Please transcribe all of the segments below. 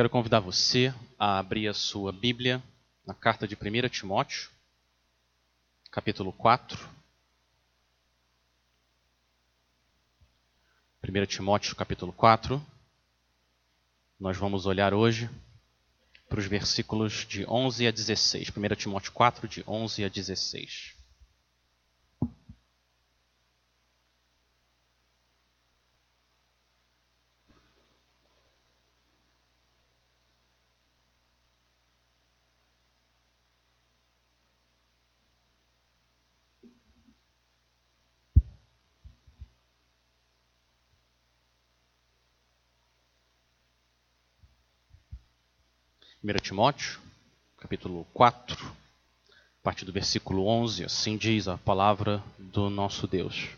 Quero convidar você a abrir a sua Bíblia na carta de 1 Timóteo, capítulo 4. 1 Timóteo, capítulo 4. Nós vamos olhar hoje para os versículos de 11 a 16. 1 Timóteo 4, de 11 a 16. 1 Timóteo, capítulo 4, a partir do versículo 11, assim diz a palavra do nosso Deus.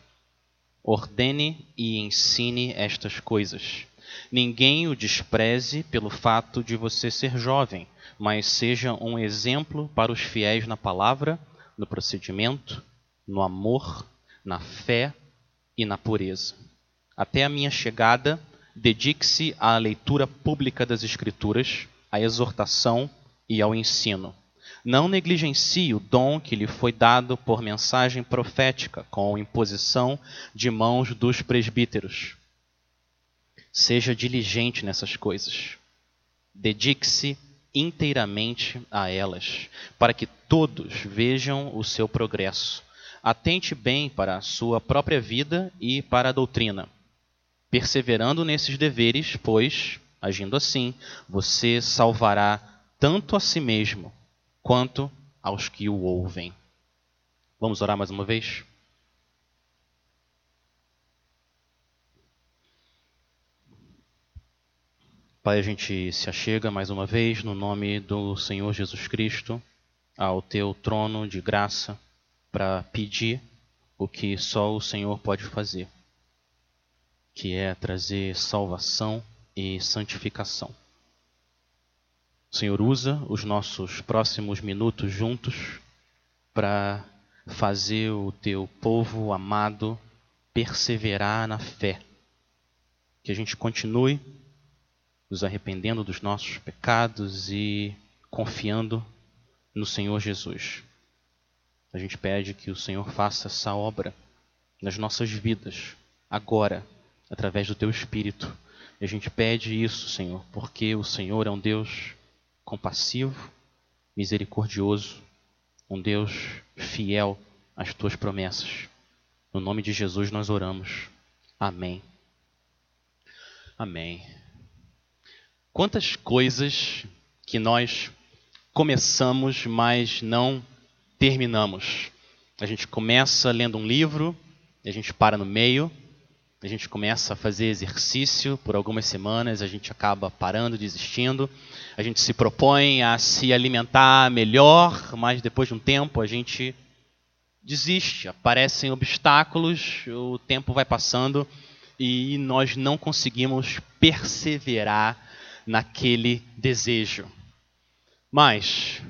Ordene e ensine estas coisas. Ninguém o despreze pelo fato de você ser jovem, mas seja um exemplo para os fiéis na palavra, no procedimento, no amor, na fé e na pureza. Até a minha chegada, dedique-se à leitura pública das Escrituras à exortação e ao ensino. Não negligencie o dom que lhe foi dado por mensagem profética, com imposição de mãos dos presbíteros. Seja diligente nessas coisas. Dedique-se inteiramente a elas, para que todos vejam o seu progresso. Atente bem para a sua própria vida e para a doutrina, perseverando nesses deveres, pois Agindo assim, você salvará tanto a si mesmo quanto aos que o ouvem. Vamos orar mais uma vez? Pai, a gente se achega mais uma vez no nome do Senhor Jesus Cristo ao teu trono de graça para pedir o que só o Senhor pode fazer, que é trazer salvação e santificação. O Senhor usa os nossos próximos minutos juntos para fazer o teu povo amado perseverar na fé. Que a gente continue nos arrependendo dos nossos pecados e confiando no Senhor Jesus. A gente pede que o Senhor faça essa obra nas nossas vidas, agora, através do teu Espírito e a gente pede isso, Senhor, porque o Senhor é um Deus compassivo, misericordioso, um Deus fiel às tuas promessas. No nome de Jesus nós oramos. Amém. Amém. Quantas coisas que nós começamos, mas não terminamos. A gente começa lendo um livro, a gente para no meio, a gente começa a fazer exercício por algumas semanas, a gente acaba parando, desistindo. A gente se propõe a se alimentar melhor, mas depois de um tempo a gente desiste. Aparecem obstáculos, o tempo vai passando e nós não conseguimos perseverar naquele desejo. Mas,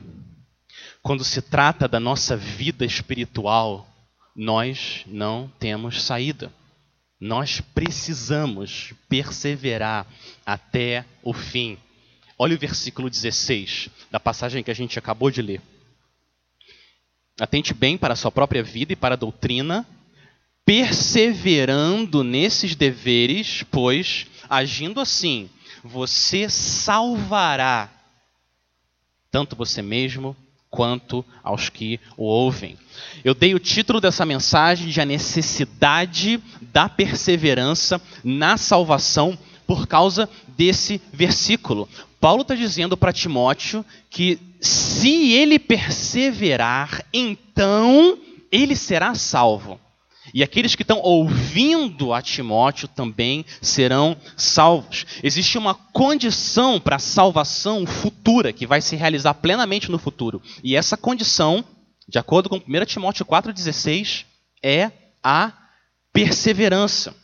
quando se trata da nossa vida espiritual, nós não temos saída. Nós precisamos perseverar até o fim. Olha o versículo 16 da passagem que a gente acabou de ler. Atente bem para a sua própria vida e para a doutrina, perseverando nesses deveres, pois, agindo assim, você salvará tanto você mesmo quanto aos que o ouvem. Eu dei o título dessa mensagem de A Necessidade da Perseverança na Salvação por causa desse versículo. Paulo está dizendo para Timóteo que se ele perseverar, então ele será salvo. E aqueles que estão ouvindo a Timóteo também serão salvos. Existe uma condição para a salvação futura, que vai se realizar plenamente no futuro. E essa condição, de acordo com 1 Timóteo 4,16, é a perseverança.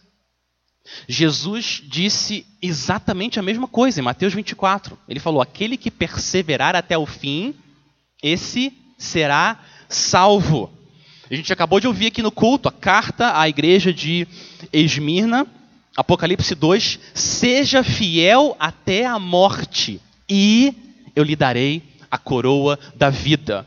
Jesus disse exatamente a mesma coisa em Mateus 24. Ele falou: Aquele que perseverar até o fim, esse será salvo. A gente acabou de ouvir aqui no culto a carta à igreja de Esmirna, Apocalipse 2: Seja fiel até a morte, e eu lhe darei a coroa da vida.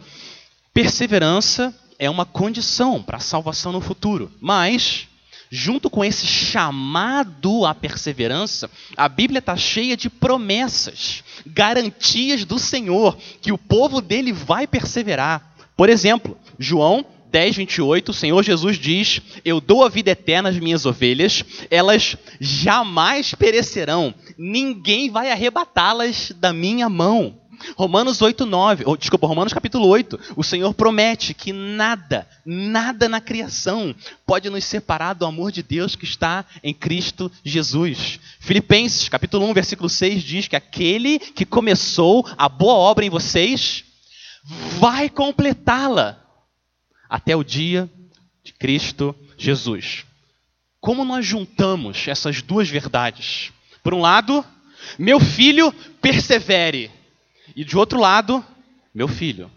Perseverança é uma condição para a salvação no futuro, mas junto com esse chamado à perseverança, a Bíblia está cheia de promessas, garantias do Senhor que o povo dele vai perseverar. Por exemplo, João 10, 28, o Senhor Jesus diz: Eu dou a vida eterna às minhas ovelhas, elas jamais perecerão, ninguém vai arrebatá-las da minha mão. Romanos 8, 9, ou, desculpa, Romanos capítulo 8, o Senhor promete que nada, nada na criação pode nos separar do amor de Deus que está em Cristo Jesus. Filipenses capítulo 1, versículo 6 diz que aquele que começou a boa obra em vocês vai completá-la até o dia de Cristo Jesus. Como nós juntamos essas duas verdades? Por um lado, meu filho, persevere e de outro lado, meu filho,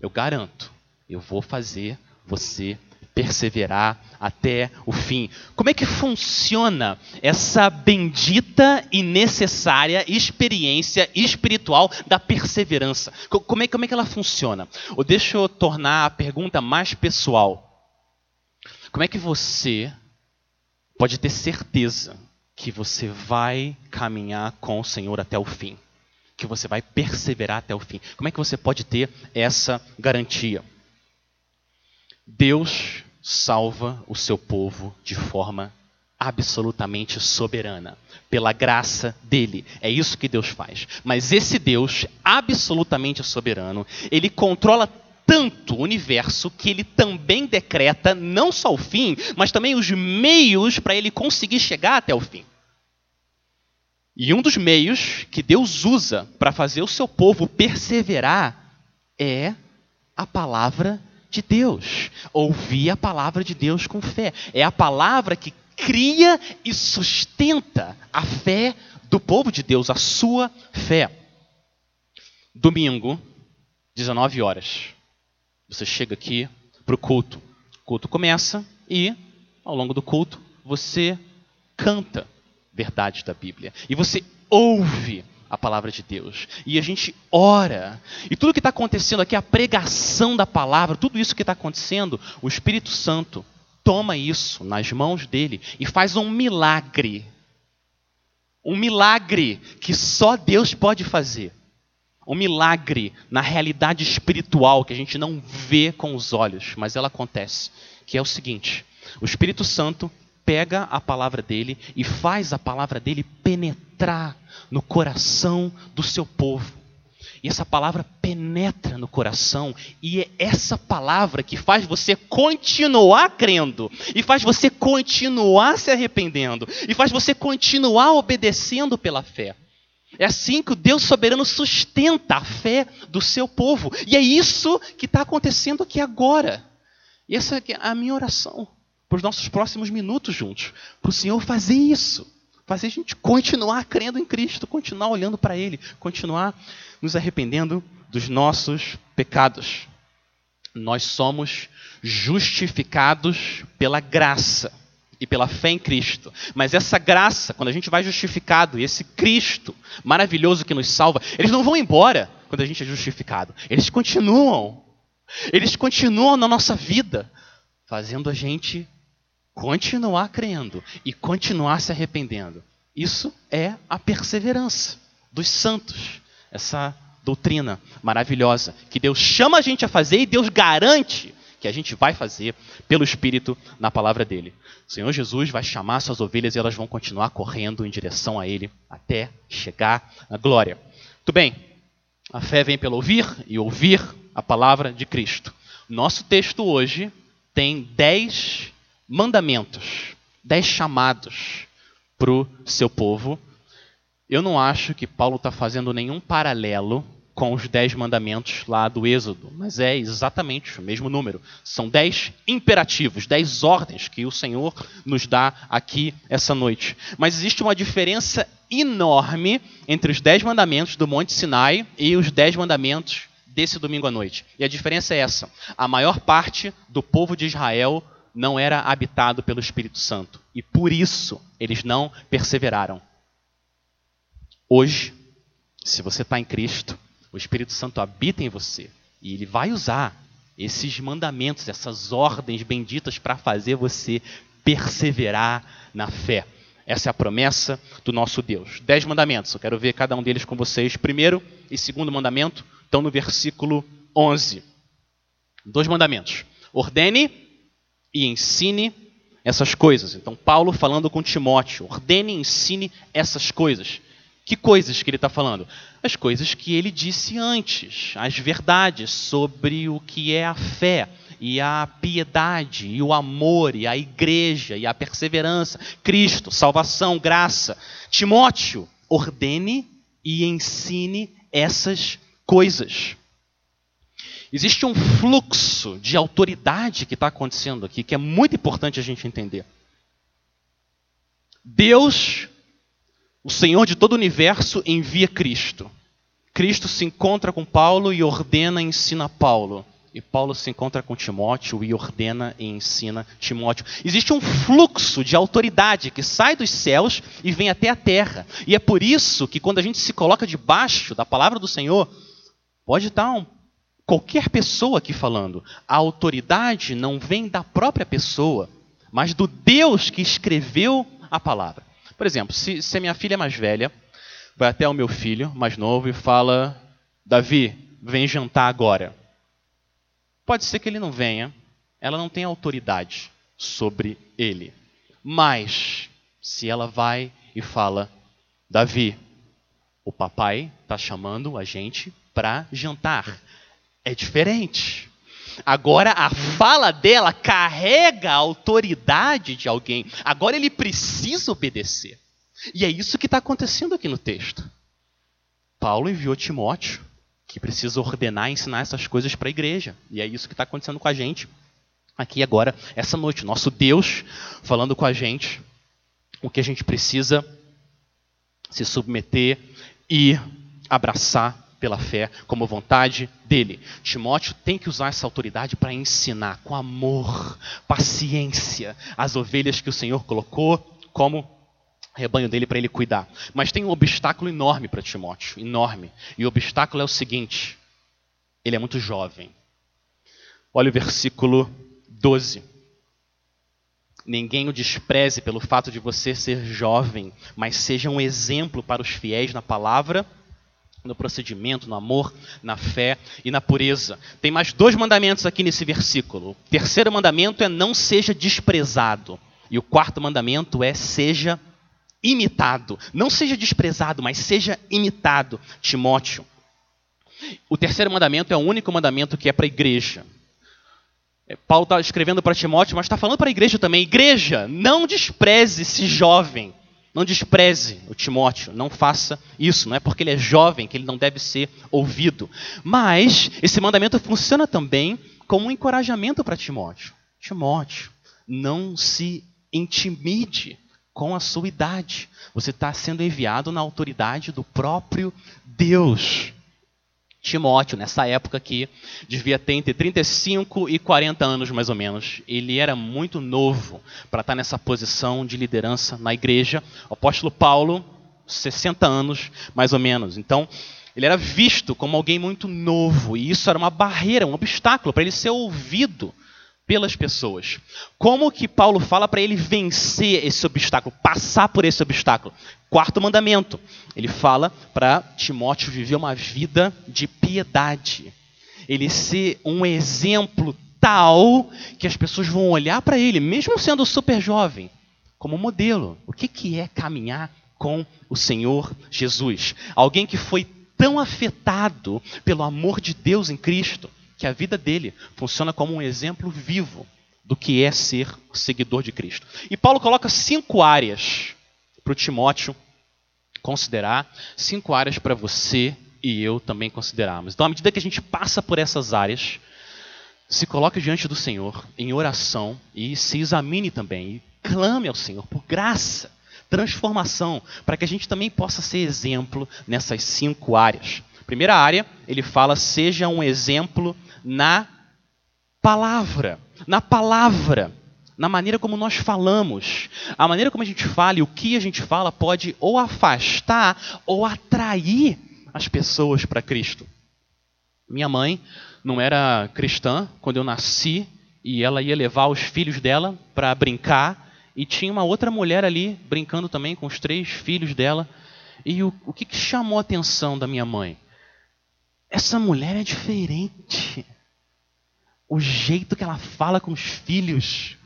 eu garanto, eu vou fazer você perseverar até o fim. Como é que funciona essa bendita e necessária experiência espiritual da perseverança? Como é, como é que ela funciona? Ou deixa eu tornar a pergunta mais pessoal. Como é que você pode ter certeza que você vai caminhar com o Senhor até o fim? que você vai perseverar até o fim. Como é que você pode ter essa garantia? Deus salva o seu povo de forma absolutamente soberana, pela graça dele. É isso que Deus faz. Mas esse Deus absolutamente soberano, ele controla tanto o universo que ele também decreta não só o fim, mas também os meios para ele conseguir chegar até o fim. E um dos meios que Deus usa para fazer o seu povo perseverar é a palavra de Deus. Ouvir a palavra de Deus com fé. É a palavra que cria e sustenta a fé do povo de Deus, a sua fé. Domingo, 19 horas. Você chega aqui para o culto. O culto começa e, ao longo do culto, você canta verdades da Bíblia. E você ouve a palavra de Deus. E a gente ora. E tudo que está acontecendo aqui, a pregação da palavra, tudo isso que está acontecendo, o Espírito Santo toma isso nas mãos dele e faz um milagre. Um milagre que só Deus pode fazer. Um milagre na realidade espiritual que a gente não vê com os olhos, mas ela acontece. Que é o seguinte: o Espírito Santo pega a palavra dele e faz a palavra dele penetrar no coração do seu povo. E essa palavra penetra no coração, e é essa palavra que faz você continuar crendo, e faz você continuar se arrependendo, e faz você continuar obedecendo pela fé. É assim que o Deus soberano sustenta a fé do seu povo, e é isso que está acontecendo aqui agora. E essa é a minha oração para os nossos próximos minutos juntos. Para o Senhor fazer isso. Fazer a gente continuar crendo em Cristo, continuar olhando para Ele, continuar nos arrependendo dos nossos pecados. Nós somos justificados pela graça e pela fé em Cristo. Mas essa graça, quando a gente vai justificado, e esse Cristo maravilhoso que nos salva, eles não vão embora quando a gente é justificado. Eles continuam. Eles continuam na nossa vida, fazendo a gente continuar crendo e continuar se arrependendo. Isso é a perseverança dos santos, essa doutrina maravilhosa que Deus chama a gente a fazer e Deus garante que a gente vai fazer pelo Espírito na palavra dele. O Senhor Jesus vai chamar suas ovelhas e elas vão continuar correndo em direção a ele até chegar à glória. Muito bem, a fé vem pelo ouvir e ouvir a palavra de Cristo. Nosso texto hoje tem dez mandamentos, dez chamados para o seu povo. Eu não acho que Paulo está fazendo nenhum paralelo com os dez mandamentos lá do Êxodo, mas é exatamente o mesmo número. São dez imperativos, dez ordens que o Senhor nos dá aqui essa noite. Mas existe uma diferença enorme entre os dez mandamentos do Monte Sinai e os dez mandamentos desse domingo à noite. E a diferença é essa: a maior parte do povo de Israel não era habitado pelo Espírito Santo. E por isso eles não perseveraram. Hoje, se você está em Cristo, o Espírito Santo habita em você. E ele vai usar esses mandamentos, essas ordens benditas para fazer você perseverar na fé. Essa é a promessa do nosso Deus. Dez mandamentos, eu quero ver cada um deles com vocês. Primeiro e segundo mandamento estão no versículo 11. Dois mandamentos. Ordene e ensine essas coisas. Então, Paulo falando com Timóteo: ordene e ensine essas coisas. Que coisas que ele está falando? As coisas que ele disse antes, as verdades sobre o que é a fé, e a piedade, e o amor, e a igreja, e a perseverança, Cristo, salvação, graça. Timóteo, ordene e ensine essas coisas. Existe um fluxo de autoridade que está acontecendo aqui, que é muito importante a gente entender. Deus, o Senhor de todo o universo, envia Cristo. Cristo se encontra com Paulo e ordena e ensina Paulo. E Paulo se encontra com Timóteo e ordena e ensina Timóteo. Existe um fluxo de autoridade que sai dos céus e vem até a terra. E é por isso que quando a gente se coloca debaixo da palavra do Senhor, pode estar um qualquer pessoa aqui falando. A autoridade não vem da própria pessoa, mas do Deus que escreveu a palavra. Por exemplo, se, se a minha filha é mais velha, vai até o meu filho mais novo e fala: Davi, vem jantar agora. Pode ser que ele não venha, ela não tem autoridade sobre ele. Mas, se ela vai e fala: Davi, o papai está chamando a gente para jantar é diferente. Agora a fala dela carrega a autoridade de alguém. Agora ele precisa obedecer. E é isso que está acontecendo aqui no texto. Paulo enviou Timóteo, que precisa ordenar e ensinar essas coisas para a igreja. E é isso que está acontecendo com a gente aqui agora, essa noite. Nosso Deus falando com a gente o que a gente precisa se submeter e abraçar pela fé como vontade dele. Timóteo tem que usar essa autoridade para ensinar com amor, paciência, as ovelhas que o Senhor colocou como rebanho dele para ele cuidar. Mas tem um obstáculo enorme para Timóteo, enorme. E o obstáculo é o seguinte: ele é muito jovem. Olha o versículo 12. Ninguém o despreze pelo fato de você ser jovem, mas seja um exemplo para os fiéis na palavra no procedimento, no amor, na fé e na pureza. Tem mais dois mandamentos aqui nesse versículo. O terceiro mandamento é não seja desprezado. E o quarto mandamento é seja imitado. Não seja desprezado, mas seja imitado, Timóteo. O terceiro mandamento é o único mandamento que é para a igreja. É, Paulo está escrevendo para Timóteo, mas está falando para a igreja também. Igreja, não despreze esse jovem não despreze o Timóteo, não faça isso. Não é porque ele é jovem que ele não deve ser ouvido. Mas esse mandamento funciona também como um encorajamento para Timóteo. Timóteo, não se intimide com a sua idade. Você está sendo enviado na autoridade do próprio Deus. Timóteo, nessa época aqui, devia ter entre 35 e 40 anos mais ou menos. Ele era muito novo para estar nessa posição de liderança na igreja. O apóstolo Paulo, 60 anos mais ou menos. Então, ele era visto como alguém muito novo e isso era uma barreira, um obstáculo para ele ser ouvido pelas pessoas. Como que Paulo fala para ele vencer esse obstáculo, passar por esse obstáculo? Quarto mandamento. Ele fala para Timóteo viver uma vida de piedade. Ele ser um exemplo tal que as pessoas vão olhar para ele, mesmo sendo super jovem, como modelo. O que, que é caminhar com o Senhor Jesus? Alguém que foi tão afetado pelo amor de Deus em Cristo que a vida dele funciona como um exemplo vivo do que é ser seguidor de Cristo. E Paulo coloca cinco áreas para o Timóteo considerar, cinco áreas para você e eu também considerarmos. Então, à medida que a gente passa por essas áreas, se coloque diante do Senhor em oração e se examine também e clame ao Senhor por graça, transformação, para que a gente também possa ser exemplo nessas cinco áreas. Primeira área, ele fala: seja um exemplo na palavra. Na palavra. na maneira como nós falamos. A maneira como a gente fala e o que a gente fala pode ou afastar ou atrair as pessoas para Cristo. Minha mãe não era cristã quando eu nasci e ela ia levar os filhos dela para brincar e tinha uma outra mulher ali brincando também com os três filhos dela. E o, o que, que chamou a atenção da minha mãe? Essa mulher é diferente. O jeito que ela fala com os filhos,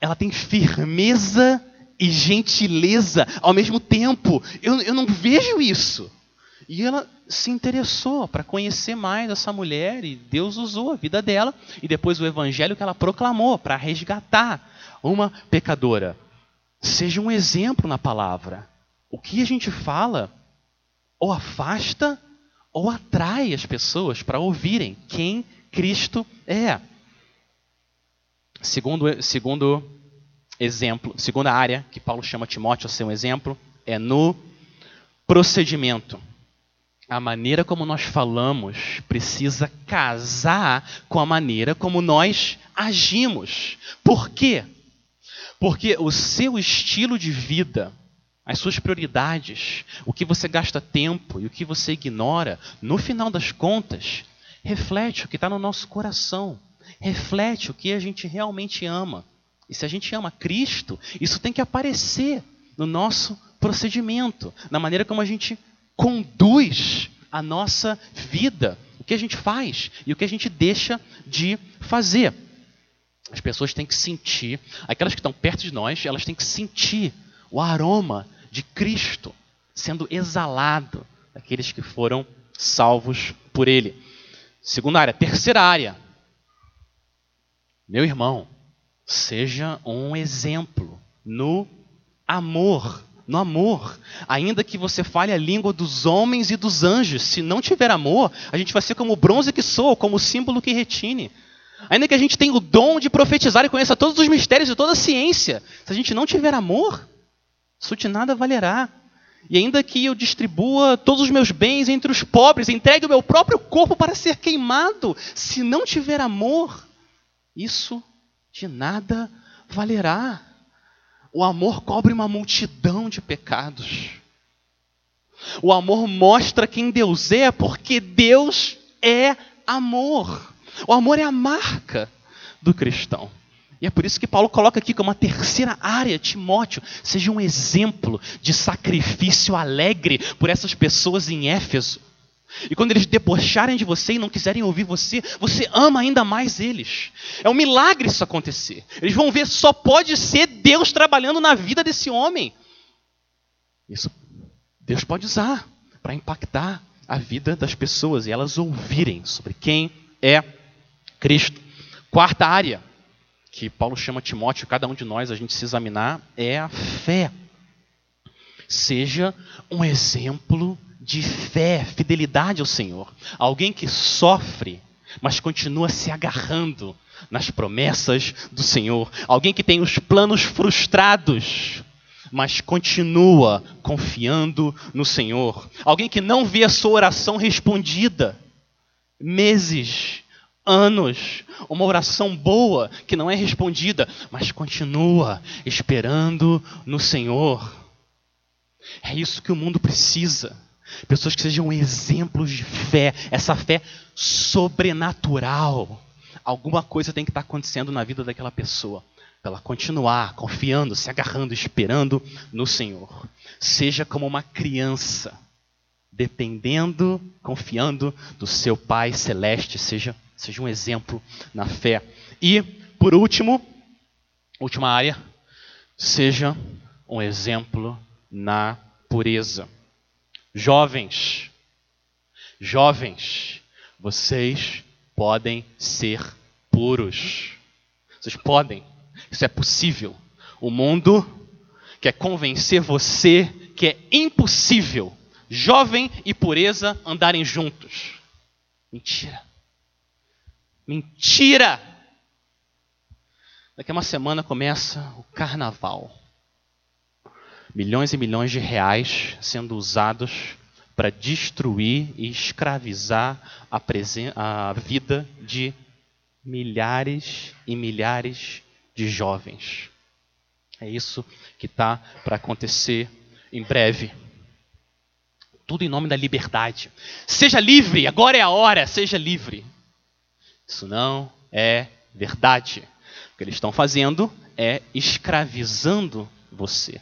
ela tem firmeza e gentileza ao mesmo tempo. Eu, eu não vejo isso. E ela se interessou para conhecer mais essa mulher e Deus usou a vida dela e depois o evangelho que ela proclamou para resgatar uma pecadora. Seja um exemplo na palavra. O que a gente fala ou afasta ou atrai as pessoas para ouvirem quem Cristo é. Segundo, segundo exemplo, segunda área que Paulo chama Timóteo a ser um exemplo é no procedimento. A maneira como nós falamos precisa casar com a maneira como nós agimos. Por quê? Porque o seu estilo de vida, as suas prioridades, o que você gasta tempo e o que você ignora, no final das contas, reflete o que está no nosso coração, reflete o que a gente realmente ama. E se a gente ama Cristo, isso tem que aparecer no nosso procedimento, na maneira como a gente conduz a nossa vida, o que a gente faz e o que a gente deixa de fazer. As pessoas têm que sentir, aquelas que estão perto de nós, elas têm que sentir o aroma de Cristo sendo exalado daqueles que foram salvos por Ele. Segunda área. Terceira área. Meu irmão, seja um exemplo no amor. No amor. Ainda que você fale a língua dos homens e dos anjos, se não tiver amor, a gente vai ser como o bronze que soa, como o símbolo que retine. Ainda que a gente tenha o dom de profetizar e conheça todos os mistérios de toda a ciência, se a gente não tiver amor, isso de nada valerá. E ainda que eu distribua todos os meus bens entre os pobres, entregue o meu próprio corpo para ser queimado, se não tiver amor, isso de nada valerá. O amor cobre uma multidão de pecados. O amor mostra quem Deus é, porque Deus é amor. O amor é a marca do cristão. E é por isso que Paulo coloca aqui como uma terceira área, Timóteo, seja um exemplo de sacrifício alegre por essas pessoas em Éfeso. E quando eles debocharem de você e não quiserem ouvir você, você ama ainda mais eles. É um milagre isso acontecer. Eles vão ver, só pode ser Deus trabalhando na vida desse homem. Isso Deus pode usar para impactar a vida das pessoas e elas ouvirem sobre quem é Cristo. Quarta área, que Paulo chama Timóteo, cada um de nós a gente se examinar, é a fé. Seja um exemplo de fé, fidelidade ao Senhor. Alguém que sofre, mas continua se agarrando nas promessas do Senhor. Alguém que tem os planos frustrados, mas continua confiando no Senhor. Alguém que não vê a sua oração respondida meses, anos, uma oração boa que não é respondida, mas continua esperando no Senhor. É isso que o mundo precisa. Pessoas que sejam exemplos de fé, essa fé sobrenatural. Alguma coisa tem que estar acontecendo na vida daquela pessoa para ela continuar confiando, se agarrando, esperando no Senhor. Seja como uma criança, dependendo, confiando do seu Pai celeste, seja Seja um exemplo na fé. E, por último, última área, seja um exemplo na pureza. Jovens, jovens, vocês podem ser puros. Vocês podem, isso é possível. O mundo quer convencer você que é impossível jovem e pureza andarem juntos. Mentira. Mentira! Daqui a uma semana começa o carnaval. Milhões e milhões de reais sendo usados para destruir e escravizar a, a vida de milhares e milhares de jovens. É isso que está para acontecer em breve. Tudo em nome da liberdade. Seja livre, agora é a hora, seja livre. Isso não é verdade. O que eles estão fazendo é escravizando você.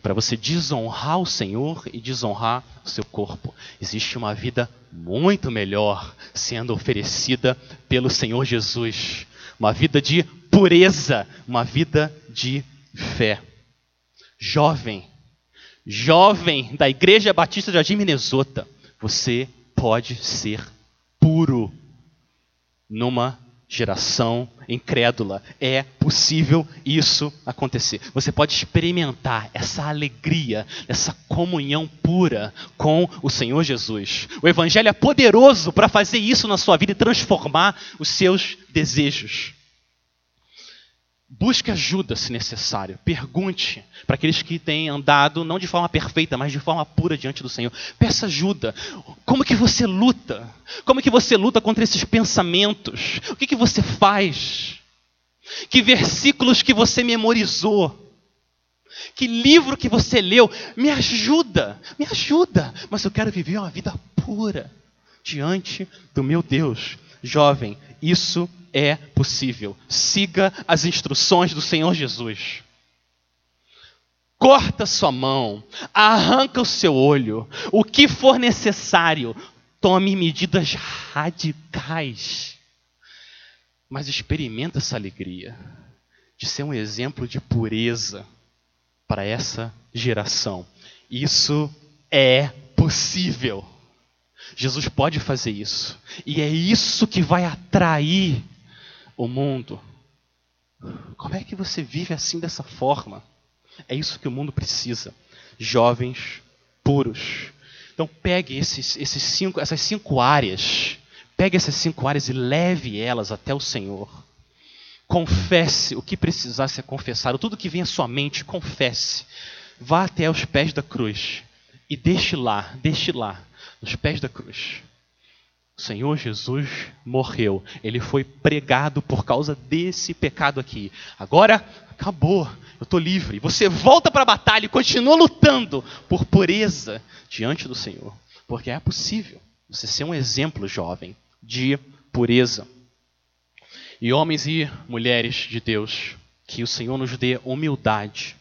Para você desonrar o Senhor e desonrar o seu corpo. Existe uma vida muito melhor sendo oferecida pelo Senhor Jesus. Uma vida de pureza, uma vida de fé. Jovem, jovem da Igreja Batista de Jardim Minnesota, você pode ser puro numa geração incrédula. É possível isso acontecer. Você pode experimentar essa alegria, essa comunhão pura com o Senhor Jesus. O Evangelho é poderoso para fazer isso na sua vida e transformar os seus desejos. Busque ajuda se necessário. Pergunte para aqueles que têm andado não de forma perfeita, mas de forma pura diante do Senhor. Peça ajuda. Como que você luta? Como que você luta contra esses pensamentos? O que que você faz? Que versículos que você memorizou? Que livro que você leu? Me ajuda, me ajuda. Mas eu quero viver uma vida pura diante do meu Deus. Jovem, isso é possível. Siga as instruções do Senhor Jesus. Corta sua mão, arranca o seu olho, o que for necessário, tome medidas radicais. Mas experimenta essa alegria de ser um exemplo de pureza para essa geração. Isso é possível. Jesus pode fazer isso. E é isso que vai atrair o mundo. Como é que você vive assim dessa forma? É isso que o mundo precisa. Jovens puros. Então pegue esses, esses cinco, essas cinco áreas, pegue essas cinco áreas e leve elas até o Senhor. Confesse o que precisar ser confessado, tudo que vem à sua mente, confesse. Vá até os pés da cruz e deixe lá, deixe lá, nos pés da cruz. O Senhor Jesus morreu. Ele foi pregado por causa desse pecado aqui. Agora acabou. Eu estou livre. Você volta para a batalha e continua lutando por pureza diante do Senhor. Porque é possível você ser um exemplo, jovem, de pureza. E homens e mulheres de Deus, que o Senhor nos dê humildade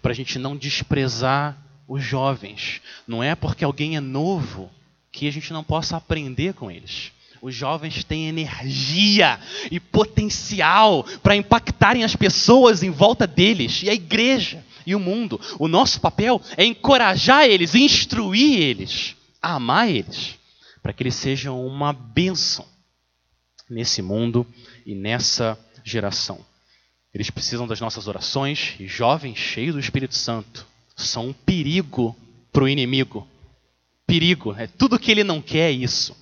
para a gente não desprezar os jovens. Não é porque alguém é novo que a gente não possa aprender com eles. Os jovens têm energia e potencial para impactarem as pessoas em volta deles, e a igreja e o mundo. O nosso papel é encorajar eles, instruir eles, amar eles, para que eles sejam uma bênção nesse mundo e nessa geração. Eles precisam das nossas orações e jovens cheios do Espírito Santo são um perigo para o inimigo perigo, é tudo que ele não quer é isso.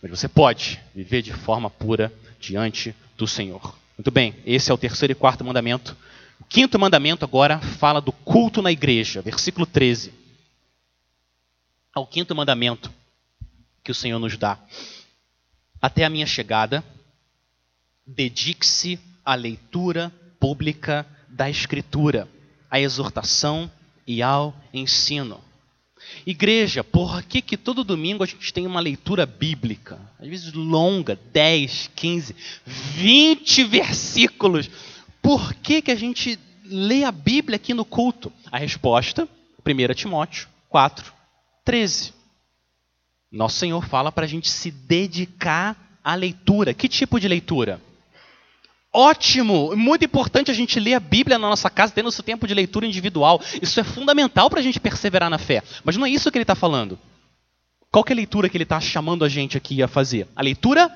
Mas você pode viver de forma pura diante do Senhor. Muito bem, esse é o terceiro e quarto mandamento. O quinto mandamento agora fala do culto na igreja, versículo 13. É o quinto mandamento que o Senhor nos dá. Até a minha chegada, dedique-se à leitura pública da Escritura, à exortação e ao ensino. Igreja, por que, que todo domingo a gente tem uma leitura bíblica? Às vezes longa, 10, 15, 20 versículos. Por que, que a gente lê a Bíblia aqui no culto? A resposta, 1 Timóteo 4, 13. Nosso Senhor fala para a gente se dedicar à leitura. Que tipo de leitura? Ótimo, muito importante a gente ler a Bíblia na nossa casa, tendo esse tempo de leitura individual. Isso é fundamental para a gente perseverar na fé. Mas não é isso que ele está falando. Qual é a leitura que ele está chamando a gente aqui a fazer? A leitura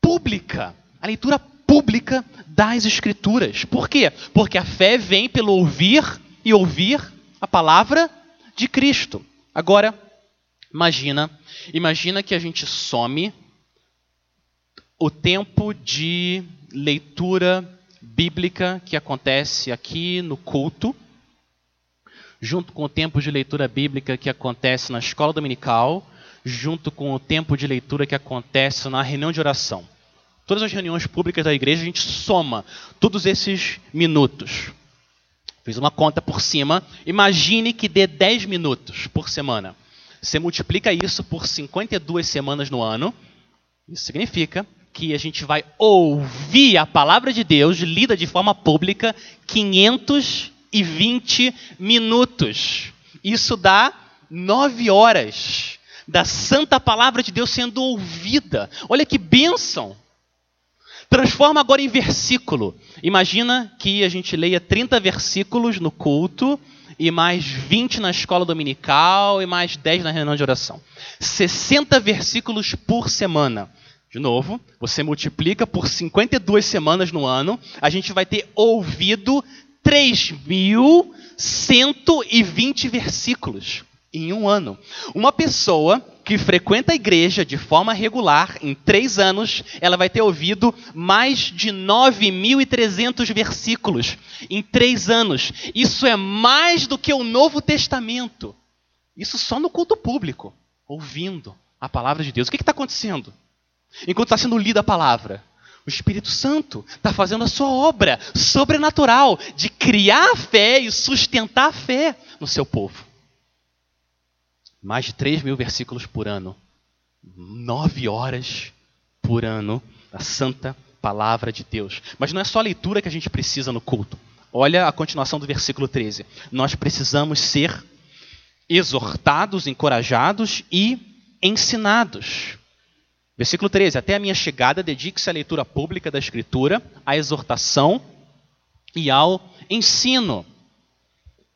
pública. A leitura pública das Escrituras. Por quê? Porque a fé vem pelo ouvir e ouvir a palavra de Cristo. Agora, imagina, imagina que a gente some o tempo de leitura bíblica que acontece aqui no culto, junto com o tempo de leitura bíblica que acontece na escola dominical, junto com o tempo de leitura que acontece na reunião de oração. Todas as reuniões públicas da igreja, a gente soma todos esses minutos. Fiz uma conta por cima. Imagine que dê 10 minutos por semana. Você multiplica isso por 52 semanas no ano. Isso significa que a gente vai ouvir a palavra de Deus lida de forma pública 520 minutos. Isso dá nove horas da santa palavra de Deus sendo ouvida. Olha que bênção! Transforma agora em versículo. Imagina que a gente leia 30 versículos no culto e mais 20 na escola dominical e mais 10 na reunião de oração. 60 versículos por semana. De novo, você multiplica por 52 semanas no ano, a gente vai ter ouvido 3.120 versículos em um ano. Uma pessoa que frequenta a igreja de forma regular, em três anos, ela vai ter ouvido mais de 9.300 versículos em três anos. Isso é mais do que o Novo Testamento. Isso só no culto público, ouvindo a palavra de Deus. O que está acontecendo? Enquanto está sendo lida a palavra, o Espírito Santo está fazendo a sua obra sobrenatural de criar a fé e sustentar a fé no seu povo. Mais de 3 mil versículos por ano, nove horas por ano da santa palavra de Deus. Mas não é só a leitura que a gente precisa no culto. Olha a continuação do versículo 13. Nós precisamos ser exortados, encorajados e ensinados. Versículo 13: Até a minha chegada, dedique-se à leitura pública da Escritura, à exortação e ao ensino.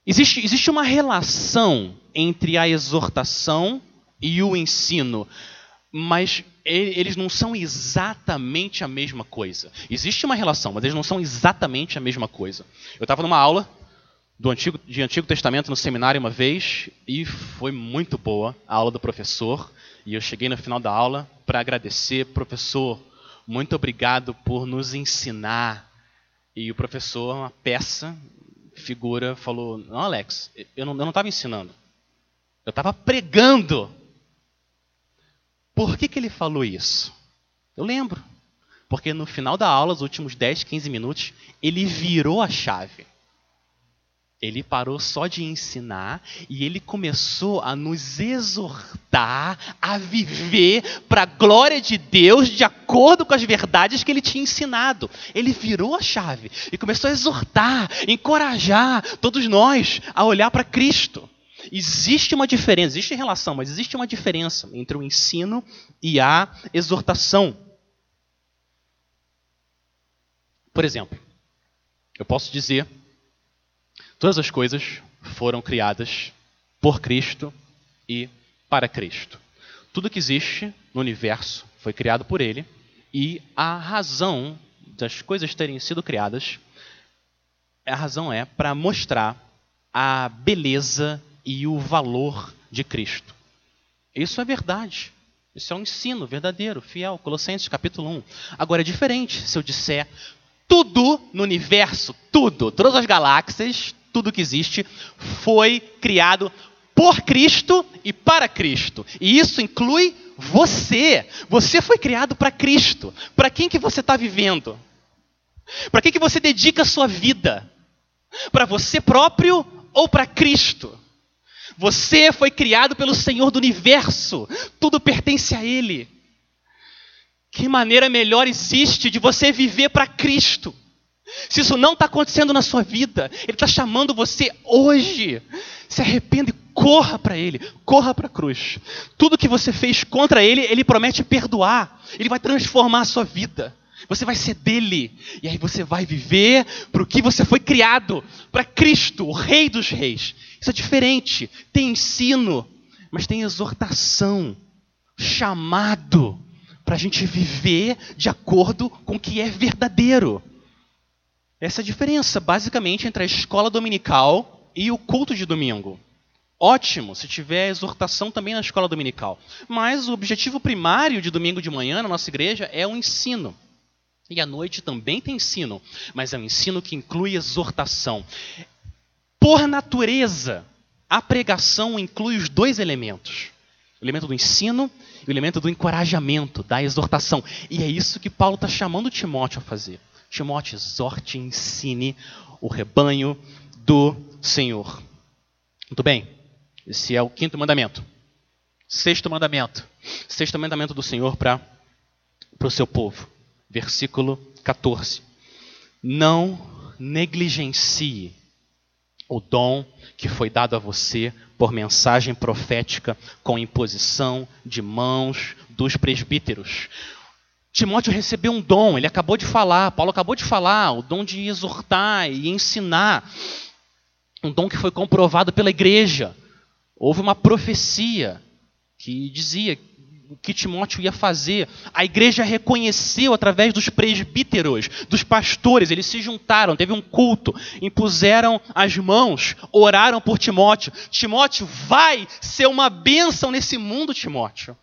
Existe, existe uma relação entre a exortação e o ensino, mas eles não são exatamente a mesma coisa. Existe uma relação, mas eles não são exatamente a mesma coisa. Eu estava numa aula do Antigo, de Antigo Testamento no seminário uma vez e foi muito boa a aula do professor. E eu cheguei no final da aula para agradecer, professor, muito obrigado por nos ensinar. E o professor, uma peça, figura, falou: Não, Alex, eu não estava ensinando, eu estava pregando. Por que, que ele falou isso? Eu lembro. Porque no final da aula, os últimos 10, 15 minutos, ele virou a chave. Ele parou só de ensinar e ele começou a nos exortar a viver para a glória de Deus de acordo com as verdades que ele tinha ensinado. Ele virou a chave e começou a exortar, encorajar todos nós a olhar para Cristo. Existe uma diferença, existe relação, mas existe uma diferença entre o ensino e a exortação. Por exemplo, eu posso dizer Todas as coisas foram criadas por Cristo e para Cristo. Tudo que existe no universo foi criado por Ele e a razão das coisas terem sido criadas, a razão é para mostrar a beleza e o valor de Cristo. Isso é verdade. Isso é um ensino verdadeiro, fiel. Colossenses capítulo 1. Agora é diferente se eu disser tudo no universo, tudo, todas as galáxias, tudo que existe, foi criado por Cristo e para Cristo. E isso inclui você. Você foi criado para Cristo. Para quem que você está vivendo? Para quem que você dedica a sua vida? Para você próprio ou para Cristo? Você foi criado pelo Senhor do universo. Tudo pertence a Ele. Que maneira melhor existe de você viver para Cristo? Se isso não está acontecendo na sua vida, Ele está chamando você hoje. Se arrependa e corra para Ele, corra para a cruz. Tudo que você fez contra Ele, Ele promete perdoar. Ele vai transformar a sua vida. Você vai ser dele. E aí você vai viver para o que você foi criado para Cristo, o Rei dos Reis. Isso é diferente. Tem ensino, mas tem exortação, chamado para a gente viver de acordo com o que é verdadeiro. Essa é a diferença, basicamente, entre a escola dominical e o culto de domingo. Ótimo se tiver exortação também na escola dominical. Mas o objetivo primário de domingo de manhã na nossa igreja é o ensino. E à noite também tem ensino, mas é um ensino que inclui exortação. Por natureza, a pregação inclui os dois elementos: O elemento do ensino e o elemento do encorajamento, da exortação. E é isso que Paulo está chamando Timóteo a fazer. Timóteo, exorte ensine o rebanho do Senhor. Muito bem, esse é o quinto mandamento. Sexto mandamento. Sexto mandamento do Senhor para o seu povo. Versículo 14. Não negligencie o dom que foi dado a você por mensagem profética com imposição de mãos dos presbíteros. Timóteo recebeu um dom, ele acabou de falar, Paulo acabou de falar, o dom de exortar e ensinar. Um dom que foi comprovado pela igreja. Houve uma profecia que dizia o que Timóteo ia fazer. A igreja reconheceu através dos presbíteros, dos pastores, eles se juntaram, teve um culto, impuseram as mãos, oraram por Timóteo. Timóteo vai ser uma bênção nesse mundo, Timóteo.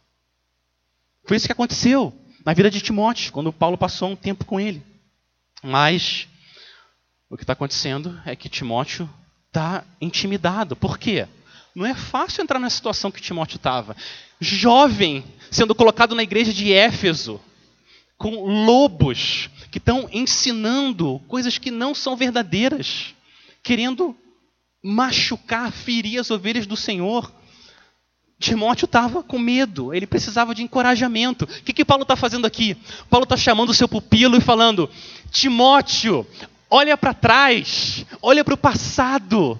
Foi isso que aconteceu na vida de Timóteo, quando Paulo passou um tempo com ele. Mas o que está acontecendo é que Timóteo está intimidado. Por quê? Não é fácil entrar na situação que Timóteo estava. Jovem, sendo colocado na igreja de Éfeso, com lobos que estão ensinando coisas que não são verdadeiras, querendo machucar, ferir as ovelhas do Senhor. Timóteo estava com medo, ele precisava de encorajamento. O que, que Paulo está fazendo aqui? Paulo está chamando o seu pupilo e falando: Timóteo, olha para trás, olha para o passado.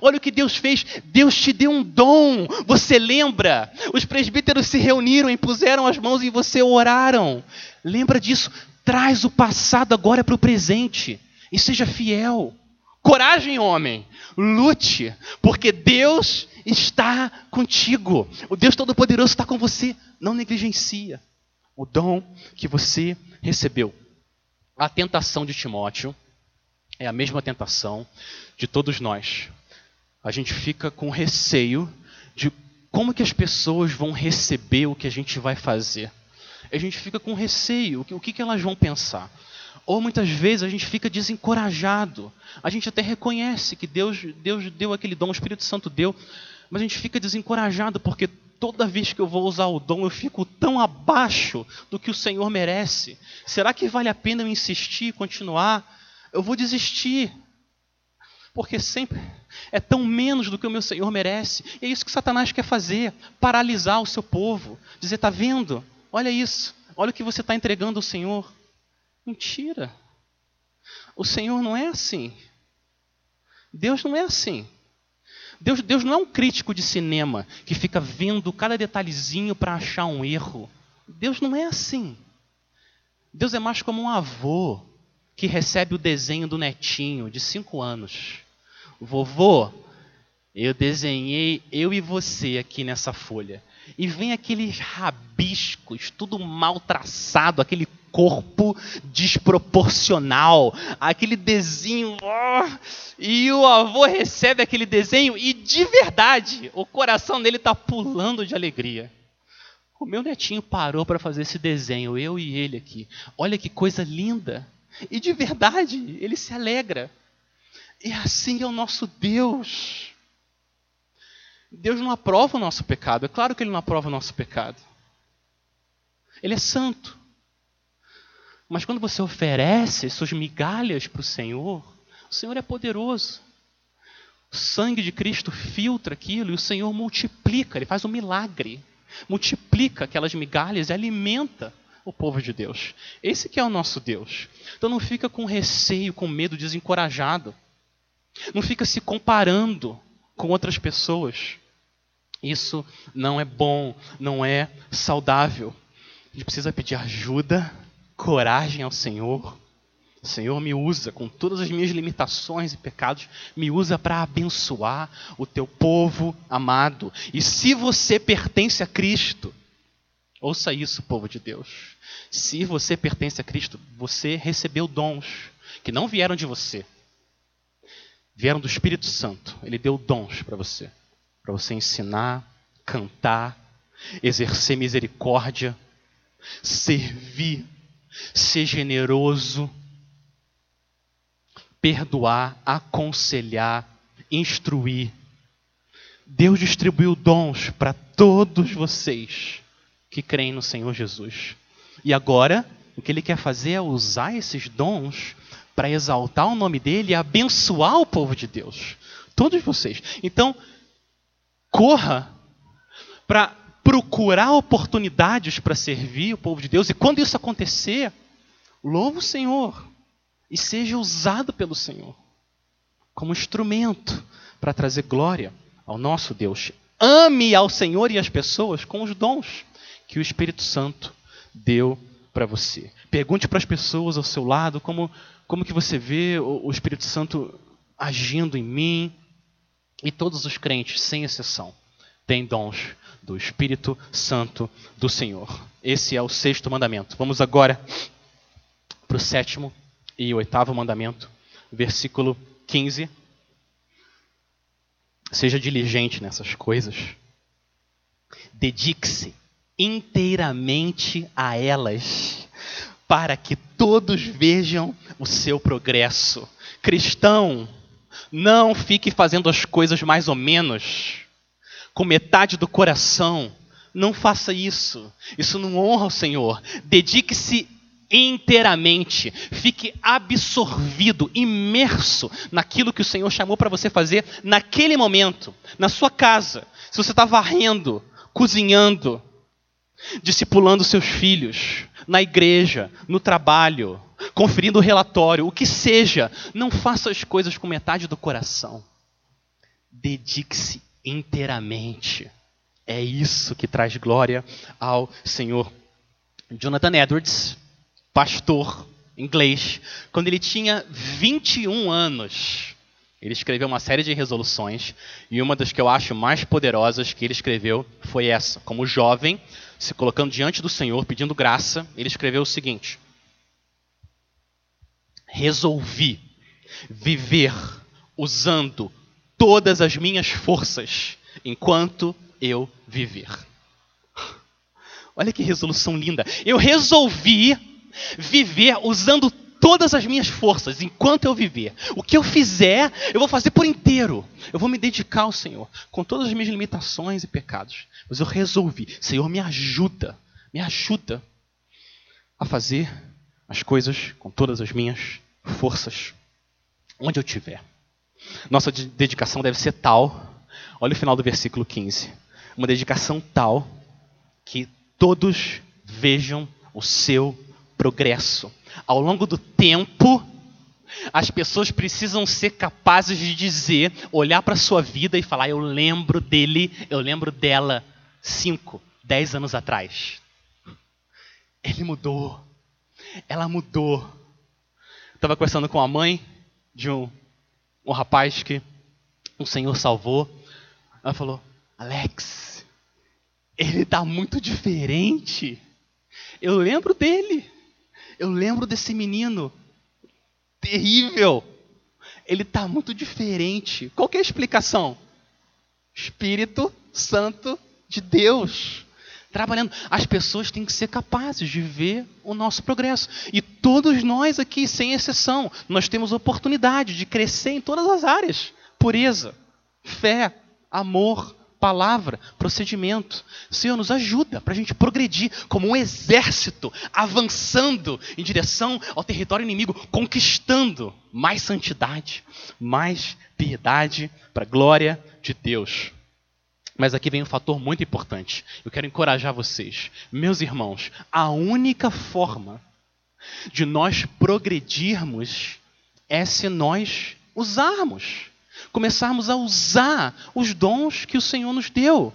Olha o que Deus fez. Deus te deu um dom. Você lembra? Os presbíteros se reuniram, impuseram as mãos e você oraram. Lembra disso? Traz o passado agora para o presente e seja fiel. Coragem, homem. Lute, porque Deus está contigo. O Deus Todo-Poderoso está com você. Não negligencia o dom que você recebeu. A tentação de Timóteo é a mesma tentação de todos nós a gente fica com receio de como que as pessoas vão receber o que a gente vai fazer. A gente fica com receio, o que, que elas vão pensar. Ou muitas vezes a gente fica desencorajado. A gente até reconhece que Deus, Deus deu aquele dom, o Espírito Santo deu, mas a gente fica desencorajado porque toda vez que eu vou usar o dom eu fico tão abaixo do que o Senhor merece. Será que vale a pena eu insistir, continuar? Eu vou desistir. Porque sempre é tão menos do que o meu Senhor merece. E é isso que Satanás quer fazer: paralisar o seu povo. Dizer, está vendo? Olha isso. Olha o que você está entregando ao Senhor. Mentira. O Senhor não é assim. Deus não é assim. Deus, Deus não é um crítico de cinema que fica vendo cada detalhezinho para achar um erro. Deus não é assim. Deus é mais como um avô que recebe o desenho do netinho de cinco anos. Vovô, eu desenhei eu e você aqui nessa folha. E vem aqueles rabiscos, tudo mal traçado, aquele corpo desproporcional, aquele desenho. E o avô recebe aquele desenho e de verdade o coração dele está pulando de alegria. O meu netinho parou para fazer esse desenho, eu e ele aqui. Olha que coisa linda. E de verdade, ele se alegra. E assim é o nosso Deus. Deus não aprova o nosso pecado. É claro que ele não aprova o nosso pecado. Ele é santo. Mas quando você oferece suas migalhas para o Senhor, o Senhor é poderoso. O sangue de Cristo filtra aquilo e o Senhor multiplica, ele faz um milagre. Multiplica aquelas migalhas e alimenta o povo de Deus. Esse que é o nosso Deus. Então não fica com receio, com medo, desencorajado. Não fica se comparando com outras pessoas. Isso não é bom, não é saudável. A gente precisa pedir ajuda, coragem ao Senhor. Senhor me usa com todas as minhas limitações e pecados, me usa para abençoar o teu povo amado. E se você pertence a Cristo, Ouça isso, povo de Deus. Se você pertence a Cristo, você recebeu dons que não vieram de você, vieram do Espírito Santo. Ele deu dons para você, para você ensinar, cantar, exercer misericórdia, servir, ser generoso, perdoar, aconselhar, instruir, Deus distribuiu dons para todos vocês que creem no Senhor Jesus. E agora, o que ele quer fazer é usar esses dons para exaltar o nome dele e abençoar o povo de Deus. Todos vocês. Então, corra para procurar oportunidades para servir o povo de Deus. E quando isso acontecer, louve o Senhor e seja usado pelo Senhor como instrumento para trazer glória ao nosso Deus. Ame ao Senhor e as pessoas com os dons que o Espírito Santo deu para você. Pergunte para as pessoas ao seu lado como, como que você vê o, o Espírito Santo agindo em mim. E todos os crentes, sem exceção, têm dons do Espírito Santo do Senhor. Esse é o sexto mandamento. Vamos agora para o sétimo e oitavo mandamento, versículo 15. Seja diligente nessas coisas. Dedique-se inteiramente a elas, para que todos vejam o seu progresso. Cristão, não fique fazendo as coisas mais ou menos, com metade do coração. Não faça isso. Isso não honra o Senhor. Dedique-se inteiramente. Fique absorvido, imerso naquilo que o Senhor chamou para você fazer naquele momento, na sua casa. Se você está varrendo, cozinhando, discipulando seus filhos, na igreja, no trabalho, conferindo o relatório, o que seja, não faça as coisas com metade do coração. Dedique-se inteiramente. É isso que traz glória ao Senhor. Jonathan Edwards, pastor inglês, quando ele tinha 21 anos, ele escreveu uma série de resoluções e uma das que eu acho mais poderosas que ele escreveu foi essa. Como jovem, se colocando diante do Senhor, pedindo graça, ele escreveu o seguinte: Resolvi viver usando todas as minhas forças enquanto eu viver. Olha que resolução linda. Eu resolvi viver usando todas as minhas forças enquanto eu viver. O que eu fizer, eu vou fazer por inteiro. Eu vou me dedicar ao Senhor, com todas as minhas limitações e pecados. Mas eu resolvi, Senhor, me ajuda, me ajuda a fazer as coisas com todas as minhas forças, onde eu estiver. Nossa dedicação deve ser tal, olha o final do versículo 15, uma dedicação tal que todos vejam o seu progresso. Ao longo do tempo, as pessoas precisam ser capazes de dizer, olhar para a sua vida e falar: Eu lembro dele, eu lembro dela, cinco, dez anos atrás. Ele mudou, ela mudou. Estava conversando com a mãe de um, um rapaz que o Senhor salvou. Ela falou: Alex, ele está muito diferente. Eu lembro dele. Eu lembro desse menino terrível. Ele está muito diferente. Qual é a explicação? Espírito Santo de Deus trabalhando. As pessoas têm que ser capazes de ver o nosso progresso. E todos nós aqui, sem exceção, nós temos oportunidade de crescer em todas as áreas: pureza, fé, amor, palavra, procedimento. Senhor, nos ajuda para a gente progredir como um exército, avançando em direção ao território inimigo, conquistando mais santidade, mais piedade para a glória de Deus. Mas aqui vem um fator muito importante. Eu quero encorajar vocês. Meus irmãos, a única forma de nós progredirmos é se nós usarmos começarmos a usar os dons que o Senhor nos deu.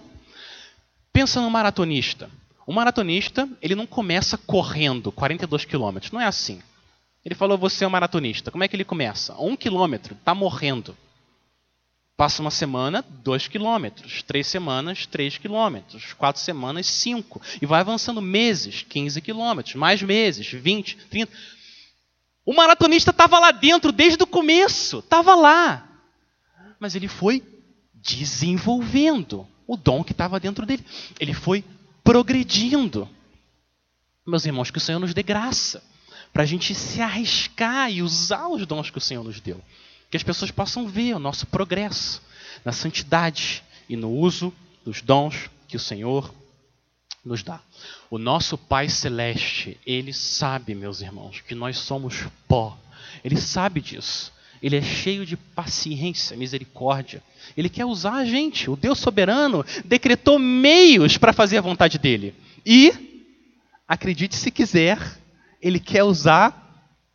Pensa no maratonista. O maratonista, ele não começa correndo 42 quilômetros, não é assim. Ele falou, você é um maratonista. Como é que ele começa? Um quilômetro, está morrendo. Passa uma semana, dois quilômetros. Três semanas, três quilômetros. Quatro semanas, cinco. E vai avançando meses, 15 quilômetros. Mais meses, 20, 30. O maratonista estava lá dentro desde o começo. Estava lá mas ele foi desenvolvendo o dom que estava dentro dele. Ele foi progredindo. Meus irmãos, que o Senhor nos dê graça para a gente se arriscar e usar os dons que o Senhor nos deu. Que as pessoas possam ver o nosso progresso na santidade e no uso dos dons que o Senhor nos dá. O nosso Pai Celeste, Ele sabe, meus irmãos, que nós somos pó. Ele sabe disso. Ele é cheio de paciência, misericórdia. Ele quer usar a gente. O Deus soberano decretou meios para fazer a vontade dele. E, acredite se quiser, ele quer usar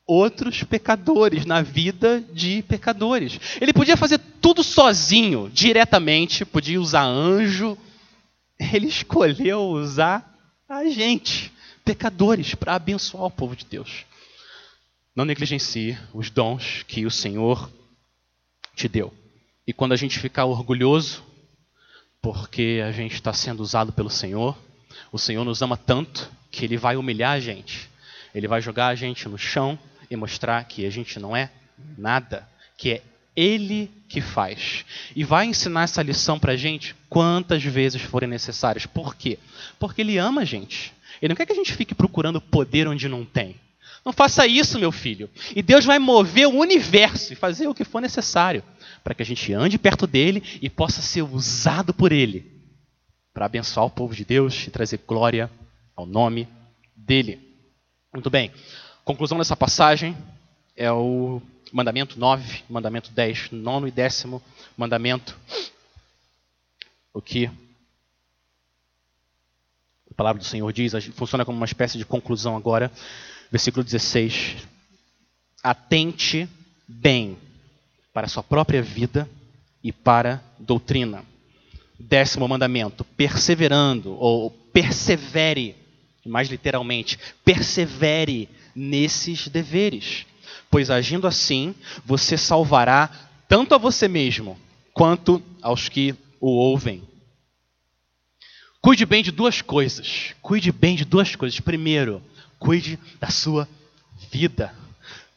outros pecadores na vida de pecadores. Ele podia fazer tudo sozinho, diretamente, podia usar anjo. Ele escolheu usar a gente, pecadores, para abençoar o povo de Deus. Não negligencie os dons que o Senhor te deu. E quando a gente ficar orgulhoso, porque a gente está sendo usado pelo Senhor, o Senhor nos ama tanto que Ele vai humilhar a gente. Ele vai jogar a gente no chão e mostrar que a gente não é nada, que é Ele que faz. E vai ensinar essa lição para a gente quantas vezes forem necessárias. Por quê? Porque Ele ama a gente. Ele não quer que a gente fique procurando poder onde não tem. Não faça isso, meu filho. E Deus vai mover o universo e fazer o que for necessário para que a gente ande perto dele e possa ser usado por ele para abençoar o povo de Deus e trazer glória ao nome dele. Muito bem. Conclusão dessa passagem é o mandamento 9, mandamento 10, nono e décimo mandamento. O que a palavra do Senhor diz, funciona como uma espécie de conclusão agora. Versículo 16. Atente bem para a sua própria vida e para doutrina. Décimo mandamento, perseverando, ou persevere, mais literalmente, persevere nesses deveres, pois agindo assim, você salvará tanto a você mesmo quanto aos que o ouvem. Cuide bem de duas coisas. Cuide bem de duas coisas. Primeiro, Cuide da sua vida.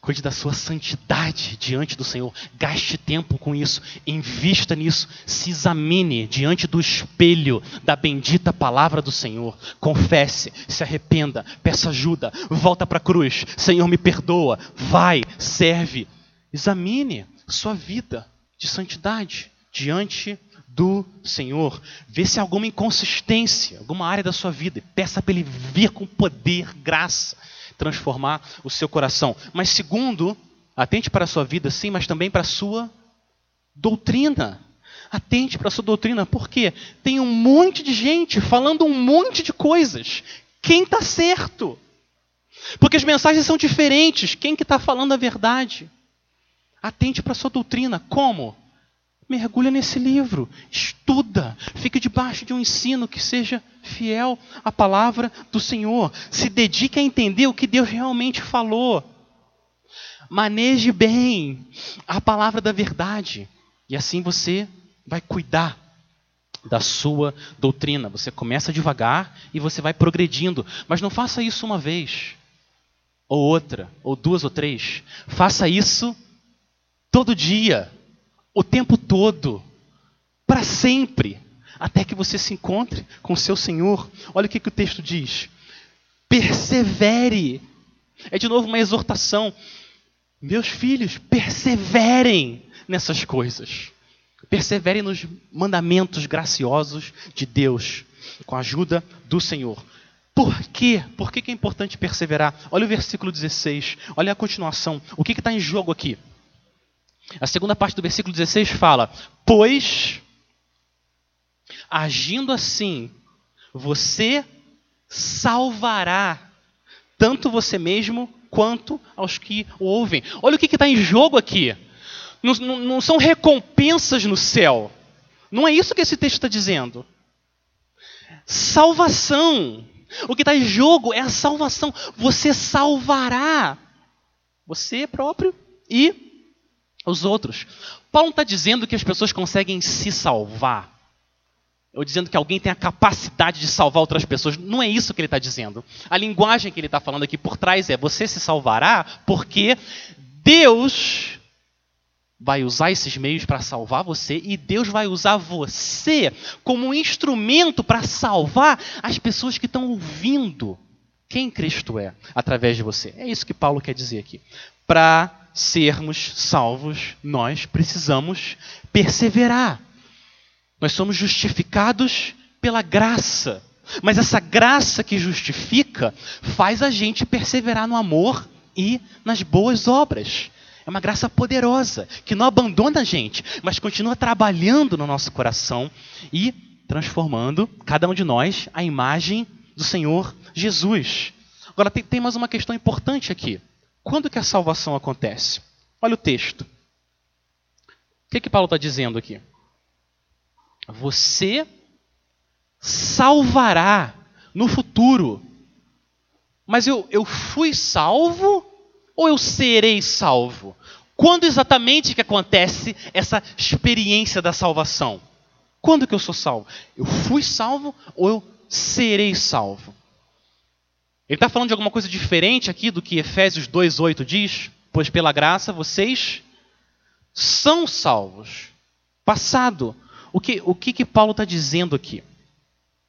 Cuide da sua santidade diante do Senhor. Gaste tempo com isso. Invista nisso. Se examine diante do espelho da bendita palavra do Senhor. Confesse, se arrependa, peça ajuda, volta para a cruz. Senhor, me perdoa. Vai, serve. Examine sua vida de santidade diante do Senhor. Vê se há alguma inconsistência, alguma área da sua vida. Peça para Ele vir com poder, graça, transformar o seu coração. Mas segundo, atente para a sua vida, sim, mas também para a sua doutrina. Atente para a sua doutrina, porque tem um monte de gente falando um monte de coisas. Quem está certo? Porque as mensagens são diferentes. Quem que está falando a verdade? Atente para a sua doutrina. Como? Mergulha nesse livro, estuda, fique debaixo de um ensino que seja fiel à palavra do Senhor. Se dedique a entender o que Deus realmente falou. Maneje bem a palavra da verdade. E assim você vai cuidar da sua doutrina. Você começa devagar e você vai progredindo. Mas não faça isso uma vez, ou outra, ou duas ou três. Faça isso todo dia o tempo todo, para sempre, até que você se encontre com seu Senhor. Olha o que, que o texto diz: persevere. É de novo uma exortação. Meus filhos, perseverem nessas coisas. Perseverem nos mandamentos graciosos de Deus, com a ajuda do Senhor. Por quê? Por que é importante perseverar? Olha o versículo 16, olha a continuação. O que está em jogo aqui? A segunda parte do versículo 16 fala: Pois, agindo assim, você salvará tanto você mesmo quanto aos que o ouvem. Olha o que está em jogo aqui. Não, não, não são recompensas no céu. Não é isso que esse texto está dizendo. Salvação. O que está em jogo é a salvação. Você salvará você próprio e os outros. Paulo está dizendo que as pessoas conseguem se salvar, ou dizendo que alguém tem a capacidade de salvar outras pessoas. Não é isso que ele está dizendo. A linguagem que ele está falando aqui por trás é: você se salvará porque Deus vai usar esses meios para salvar você e Deus vai usar você como um instrumento para salvar as pessoas que estão ouvindo quem Cristo é através de você. É isso que Paulo quer dizer aqui. Para sermos salvos, nós precisamos perseverar. Nós somos justificados pela graça. Mas essa graça que justifica faz a gente perseverar no amor e nas boas obras. É uma graça poderosa que não abandona a gente, mas continua trabalhando no nosso coração e transformando cada um de nós a imagem do Senhor Jesus. Agora tem, tem mais uma questão importante aqui. Quando que a salvação acontece? Olha o texto. O que, que Paulo está dizendo aqui? Você salvará no futuro. Mas eu, eu fui salvo ou eu serei salvo? Quando exatamente que acontece essa experiência da salvação? Quando que eu sou salvo? Eu fui salvo ou eu serei salvo? Ele está falando de alguma coisa diferente aqui do que Efésios 2,8 diz? Pois pela graça vocês são salvos. Passado. O que, o que, que Paulo está dizendo aqui?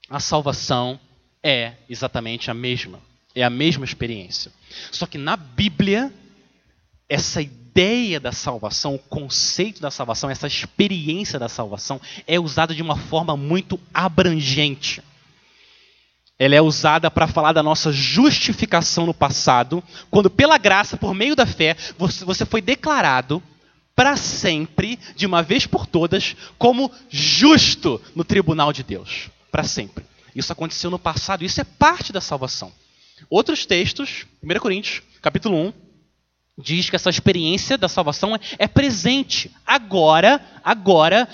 A salvação é exatamente a mesma. É a mesma experiência. Só que na Bíblia, essa ideia da salvação, o conceito da salvação, essa experiência da salvação é usada de uma forma muito abrangente. Ela é usada para falar da nossa justificação no passado, quando pela graça, por meio da fé, você foi declarado para sempre, de uma vez por todas, como justo no tribunal de Deus. Para sempre. Isso aconteceu no passado, isso é parte da salvação. Outros textos, 1 Coríntios, capítulo 1, diz que essa experiência da salvação é presente. Agora, agora,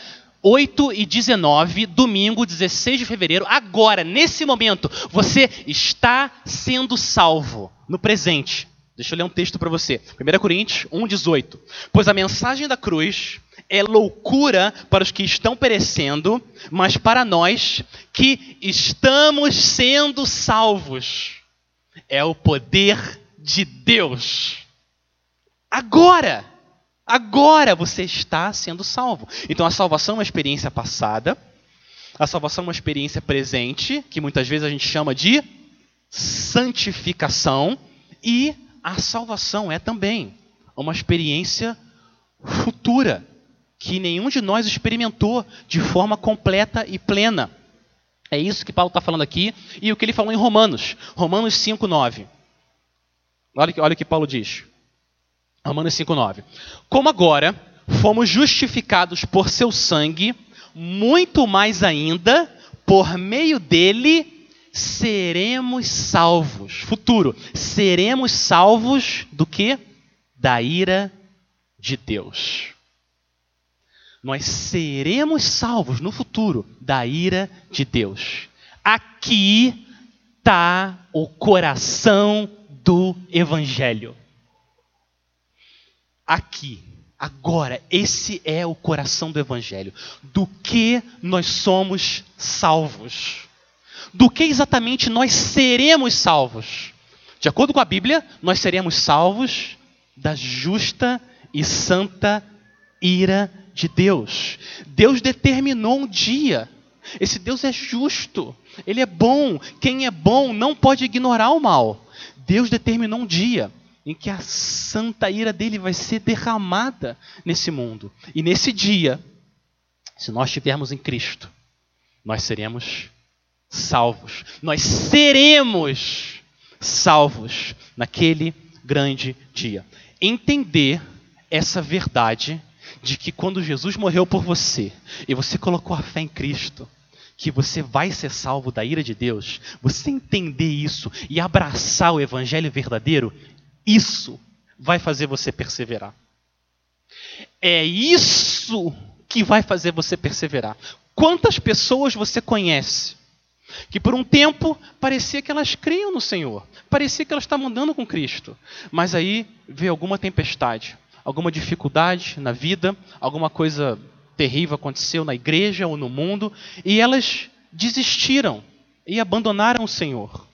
8 e 19, domingo, 16 de fevereiro, agora, nesse momento, você está sendo salvo no presente. Deixa eu ler um texto para você. 1 Coríntios 1, 18. Pois a mensagem da cruz é loucura para os que estão perecendo, mas para nós que estamos sendo salvos é o poder de Deus. Agora, agora você está sendo salvo. Então a salvação é uma experiência passada, a salvação é uma experiência presente, que muitas vezes a gente chama de santificação, e a salvação é também uma experiência futura, que nenhum de nós experimentou de forma completa e plena. É isso que Paulo está falando aqui e o que ele falou em Romanos, Romanos 5, 9. Olha, olha o que Paulo diz. Romanos 5, 9. Como agora fomos justificados por seu sangue, muito mais ainda, por meio dele, seremos salvos. Futuro, seremos salvos do que? Da ira de Deus nós seremos salvos no futuro da ira de Deus. Aqui está o coração do Evangelho. Aqui, agora, esse é o coração do Evangelho. Do que nós somos salvos? Do que exatamente nós seremos salvos? De acordo com a Bíblia, nós seremos salvos da justa e santa ira de Deus. Deus determinou um dia. Esse Deus é justo, ele é bom. Quem é bom não pode ignorar o mal. Deus determinou um dia em que a santa ira dele vai ser derramada nesse mundo. E nesse dia, se nós estivermos em Cristo, nós seremos salvos. Nós seremos salvos naquele grande dia. Entender essa verdade de que quando Jesus morreu por você e você colocou a fé em Cristo, que você vai ser salvo da ira de Deus, você entender isso e abraçar o evangelho verdadeiro, isso vai fazer você perseverar. É isso que vai fazer você perseverar. Quantas pessoas você conhece que por um tempo parecia que elas criam no Senhor, parecia que elas estavam andando com Cristo, mas aí veio alguma tempestade, alguma dificuldade na vida, alguma coisa terrível aconteceu na igreja ou no mundo, e elas desistiram e abandonaram o Senhor.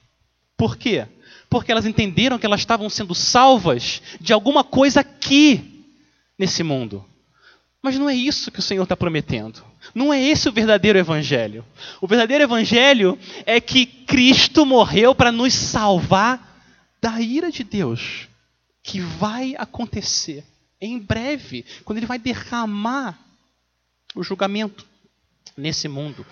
Por quê? Porque elas entenderam que elas estavam sendo salvas de alguma coisa aqui, nesse mundo. Mas não é isso que o Senhor está prometendo. Não é esse o verdadeiro evangelho. O verdadeiro evangelho é que Cristo morreu para nos salvar da ira de Deus, que vai acontecer em breve, quando ele vai derramar o julgamento nesse mundo.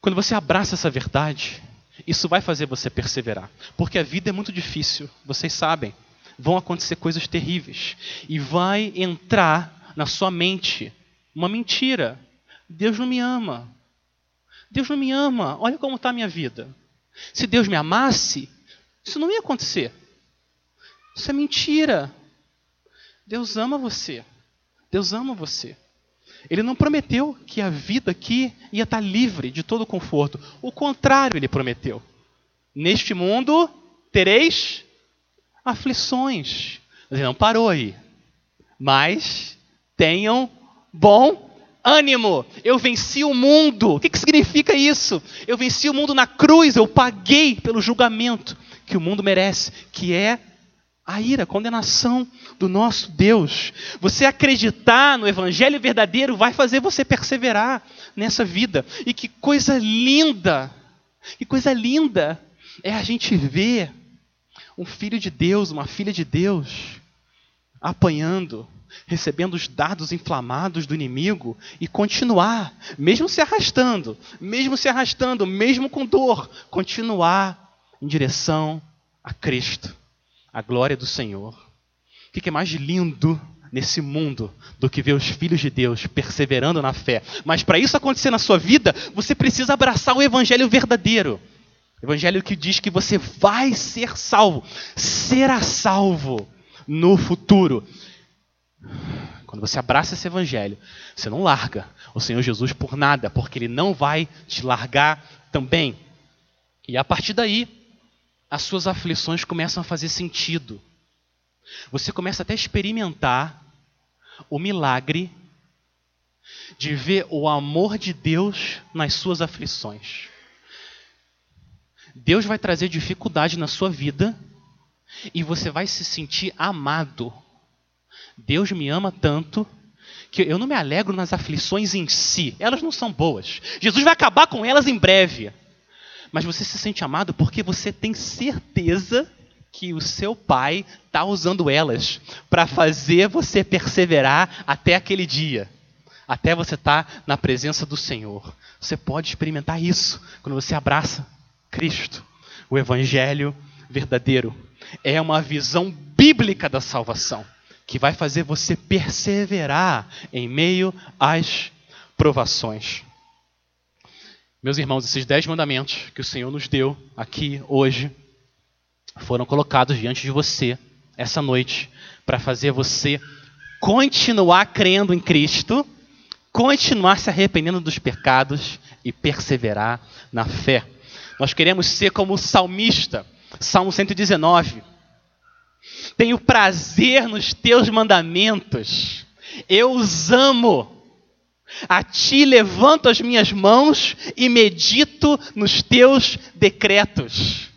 Quando você abraça essa verdade, isso vai fazer você perseverar. Porque a vida é muito difícil, vocês sabem. Vão acontecer coisas terríveis. E vai entrar na sua mente uma mentira. Deus não me ama. Deus não me ama. Olha como está a minha vida. Se Deus me amasse, isso não ia acontecer. Isso é mentira. Deus ama você. Deus ama você. Ele não prometeu que a vida aqui ia estar livre de todo conforto. O contrário, ele prometeu. Neste mundo tereis aflições. Ele não parou aí. Mas tenham bom ânimo. Eu venci o mundo. O que, que significa isso? Eu venci o mundo na cruz. Eu paguei pelo julgamento que o mundo merece, que é a ira, a condenação do nosso Deus. Você acreditar no Evangelho verdadeiro vai fazer você perseverar nessa vida. E que coisa linda, que coisa linda é a gente ver um filho de Deus, uma filha de Deus, apanhando, recebendo os dardos inflamados do inimigo e continuar, mesmo se arrastando, mesmo se arrastando, mesmo com dor, continuar em direção a Cristo a glória do Senhor. O que é mais lindo nesse mundo do que ver os filhos de Deus perseverando na fé? Mas para isso acontecer na sua vida, você precisa abraçar o evangelho verdadeiro. Evangelho que diz que você vai ser salvo, será salvo no futuro. Quando você abraça esse evangelho, você não larga o Senhor Jesus por nada, porque ele não vai te largar também. E a partir daí, as suas aflições começam a fazer sentido. Você começa até a experimentar o milagre de ver o amor de Deus nas suas aflições. Deus vai trazer dificuldade na sua vida e você vai se sentir amado. Deus me ama tanto que eu não me alegro nas aflições em si, elas não são boas. Jesus vai acabar com elas em breve mas você se sente amado porque você tem certeza que o seu pai está usando elas para fazer você perseverar até aquele dia, até você estar tá na presença do Senhor. Você pode experimentar isso quando você abraça Cristo, o Evangelho verdadeiro. É uma visão bíblica da salvação que vai fazer você perseverar em meio às provações. Meus irmãos, esses dez mandamentos que o Senhor nos deu aqui hoje foram colocados diante de você essa noite para fazer você continuar crendo em Cristo, continuar se arrependendo dos pecados e perseverar na fé. Nós queremos ser como o salmista, Salmo 119. Tenho prazer nos teus mandamentos, eu os amo. A ti levanto as minhas mãos e medito nos teus decretos.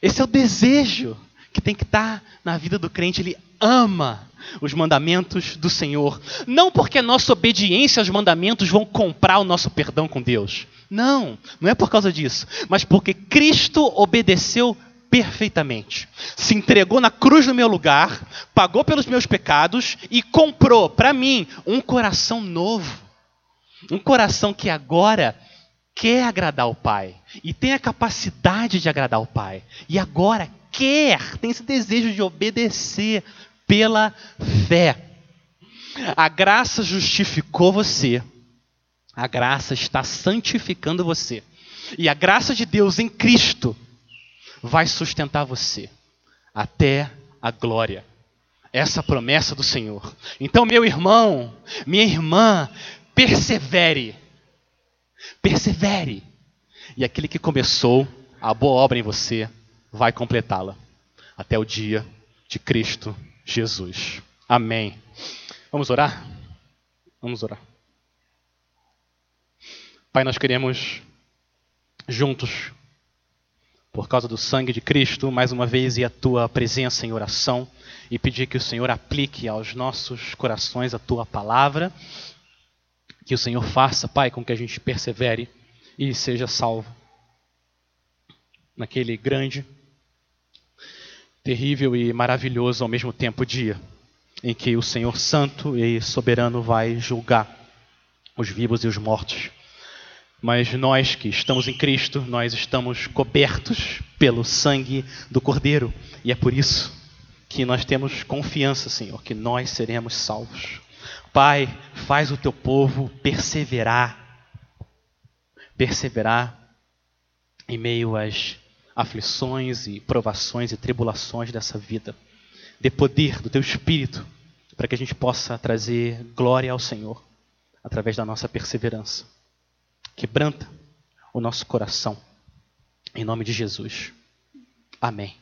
Esse é o desejo que tem que estar na vida do crente. Ele ama os mandamentos do Senhor. Não porque a nossa obediência aos mandamentos vão comprar o nosso perdão com Deus. Não, não é por causa disso. Mas porque Cristo obedeceu perfeitamente. Se entregou na cruz no meu lugar, pagou pelos meus pecados e comprou para mim um coração novo. Um coração que agora quer agradar o Pai e tem a capacidade de agradar o Pai e agora quer, tem esse desejo de obedecer pela fé. A graça justificou você, a graça está santificando você, e a graça de Deus em Cristo vai sustentar você até a glória. Essa promessa do Senhor. Então, meu irmão, minha irmã, persevere. Persevere. E aquele que começou a boa obra em você vai completá-la até o dia de Cristo Jesus. Amém. Vamos orar? Vamos orar. Pai, nós queremos juntos, por causa do sangue de Cristo, mais uma vez e a tua presença em oração e pedir que o Senhor aplique aos nossos corações a tua palavra que o Senhor faça, Pai, com que a gente persevere e seja salvo. Naquele grande, terrível e maravilhoso ao mesmo tempo dia em que o Senhor Santo e Soberano vai julgar os vivos e os mortos Mas nós que estamos em Cristo, nós estamos cobertos pelo sangue do Cordeiro. E é por isso que nós temos confiança, Senhor, que nós seremos salvos. Pai, faz o teu povo perseverar, perseverar em meio às aflições e provações e tribulações dessa vida. Dê poder do teu espírito para que a gente possa trazer glória ao Senhor através da nossa perseverança. Quebranta o nosso coração. Em nome de Jesus. Amém.